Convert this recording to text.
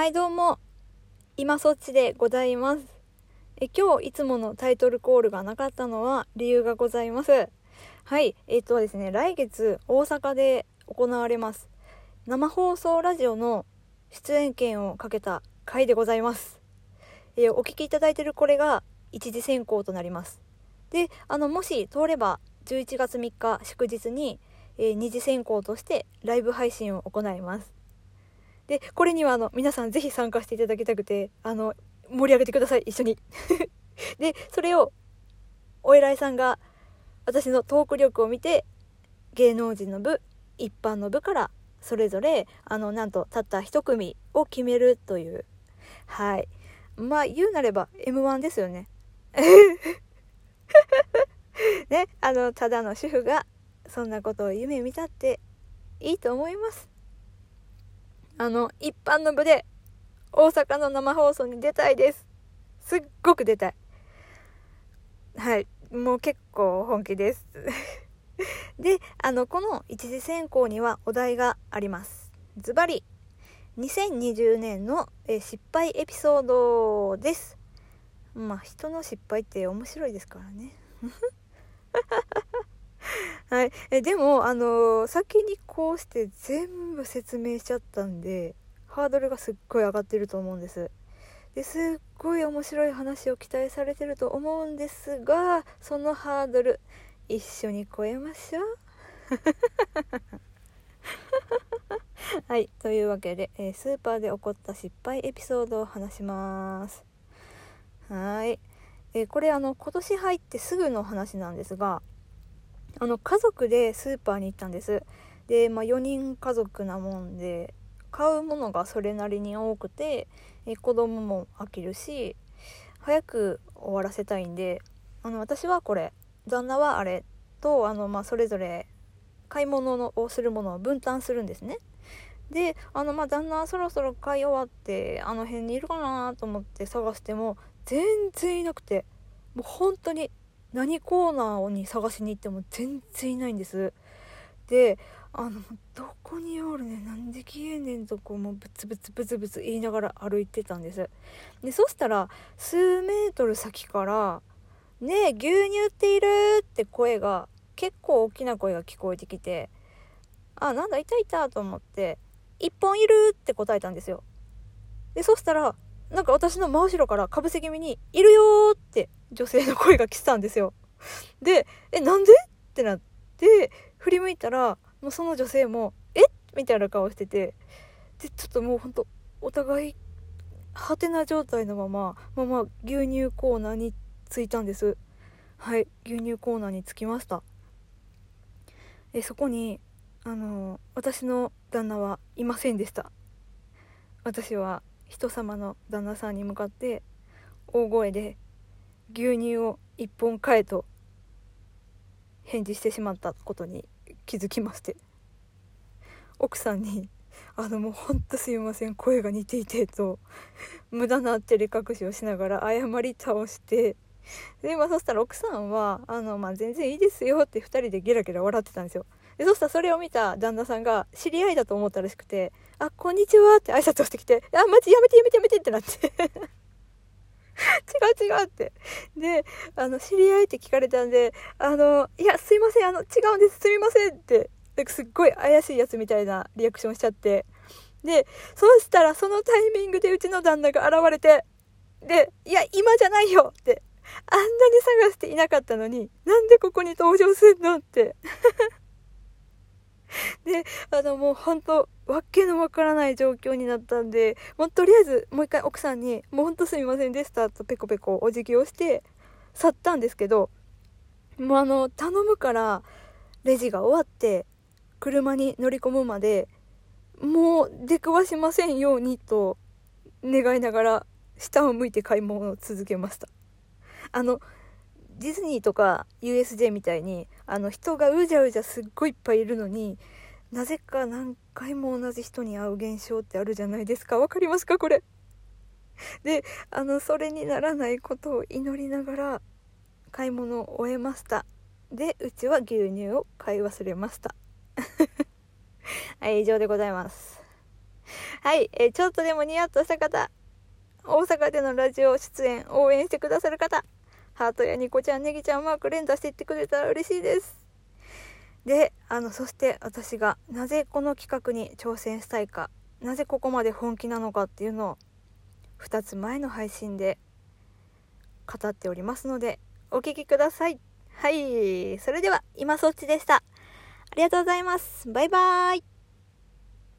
はいどうも。今そっちでございます。え今日いつものタイトルコールがなかったのは理由がございます。はいえっ、とですね来月大阪で行われます。生放送ラジオの出演権をかけた回でございます。えお聞きいただいているこれが一次選考となります。であのもし通れば11月3日祝日に、えー、二次選考としてライブ配信を行います。でこれにはあの皆さんぜひ参加していただきたくてあの盛り上げてください。一緒に。でそれをお偉いさんが私のトーク力を見て芸能人の部一般の部からそれぞれあのなんとたった1組を決めるという。はい。まあ言うなれば m 1ですよね。ねあのただの主婦がそんなことを夢見たっていいと思います。あの、一般の部で大阪の生放送に出たいです。すっごく出たい。はい。もう結構本気です。で、あの、この一次選考にはお題があります。ズバリ、2020年のえ失敗エピソードです。まあ、人の失敗って面白いですからね。はい、えでも、あの、先にこうして全部説明しちゃったんでハードルがすっごい上がってると思うんです。ですっごい面白い話を期待されてると思うんですがそのハードル一緒に超えましょう。はいというわけで、えー、スーパーで起こった失敗エピソードを話します。はい、えー、これあの今年入ってすぐの話なんですがあの家族でスーパーに行ったんです。で、まあ、4人家族なもんで買うものがそれなりに多くて子供も飽きるし早く終わらせたいんであの私はこれ旦那はあれとあの、まあ、それぞれ買い物をするものを分担するんですね。であのまあ旦那はそろそろ買い終わってあの辺にいるかなと思って探しても全然いなくてもう本当に何コーナーに探しに行っても全然いないんですであのどこにおるねなんで消えんねんとこうもうブツブツブツブツ言いながら歩いてたんですでそしたら数メートル先から「ねえ牛乳っている?」って声が結構大きな声が聞こえてきてあなんだいたいたと思って「1本いる?」って答えたんですよでそしたらなんか私の真後ろからかぶせ気味に「いるよ!」って女性の声が来てたんですよ。で、え、なんで？ってなって、振り向いたら、もうその女性も、え？っみたいな顔してて、で、ちょっともうほんと、お互い、はてな状態のまま、まま、牛乳コーナーに着いたんです。はい、牛乳コーナーに着きました。え、そこに、あの、私の旦那はいませんでした。私は人様の旦那さんに向かって大声で牛乳を1本買えと返事してしまったことに気づきまして。奥さんに「あのもうほんとすいません声が似ていて」と無駄な照れ隠しをしながら謝り倒して。でまあそしたら奥さんは「あのまあ全然いいですよ」って2人でゲラゲラ笑ってたんですよ。でそしたらそれを見た旦那さんが知り合いだと思ったらしくて「あこんにちは」って挨拶をしてきて「あマジやめてやめてやめて」ってなって。違う違うって。で、あの、知り合いって聞かれたんで、あの、いや、すいません、あの、違うんです、すみませんって、なんかすっごい怪しいやつみたいなリアクションしちゃって。で、そうしたらそのタイミングでうちの旦那が現れて、で、いや、今じゃないよって。あんなに探していなかったのに、なんでここに登場すんのって。で、あのもう本当わけのわからない状況になったんで、もうとりあえずもう一回奥さんに、もうほんとすみませんでしたとペコペコお辞儀をして去ったんですけど、もうあの、頼むからレジが終わって車に乗り込むまで、もう出くわしませんようにと願いながら下を向いて買い物を続けました。あの、ディズニーとか USJ みたいにあの人がうじゃうじゃすっごいいっぱいいるのになぜか何回も同じ人に会う現象ってあるじゃないですか。分かりますかこれ。であのそれにならないことを祈りながら買い物を終えました。でうちは牛乳を買い忘れました。はい以上でございます。はい、えー、ちょっとでもニヤッとした方、大阪でのラジオ出演応援してくださる方、ハートやニコちゃん、ネギちゃんマーク連打していってくれたら嬉しいです。で、あの、そして私がなぜこの企画に挑戦したいか、なぜここまで本気なのかっていうのを2つ前の配信で語っておりますので、お聴きください。はい。それでは、今そっちでした。ありがとうございます。バイバーイ。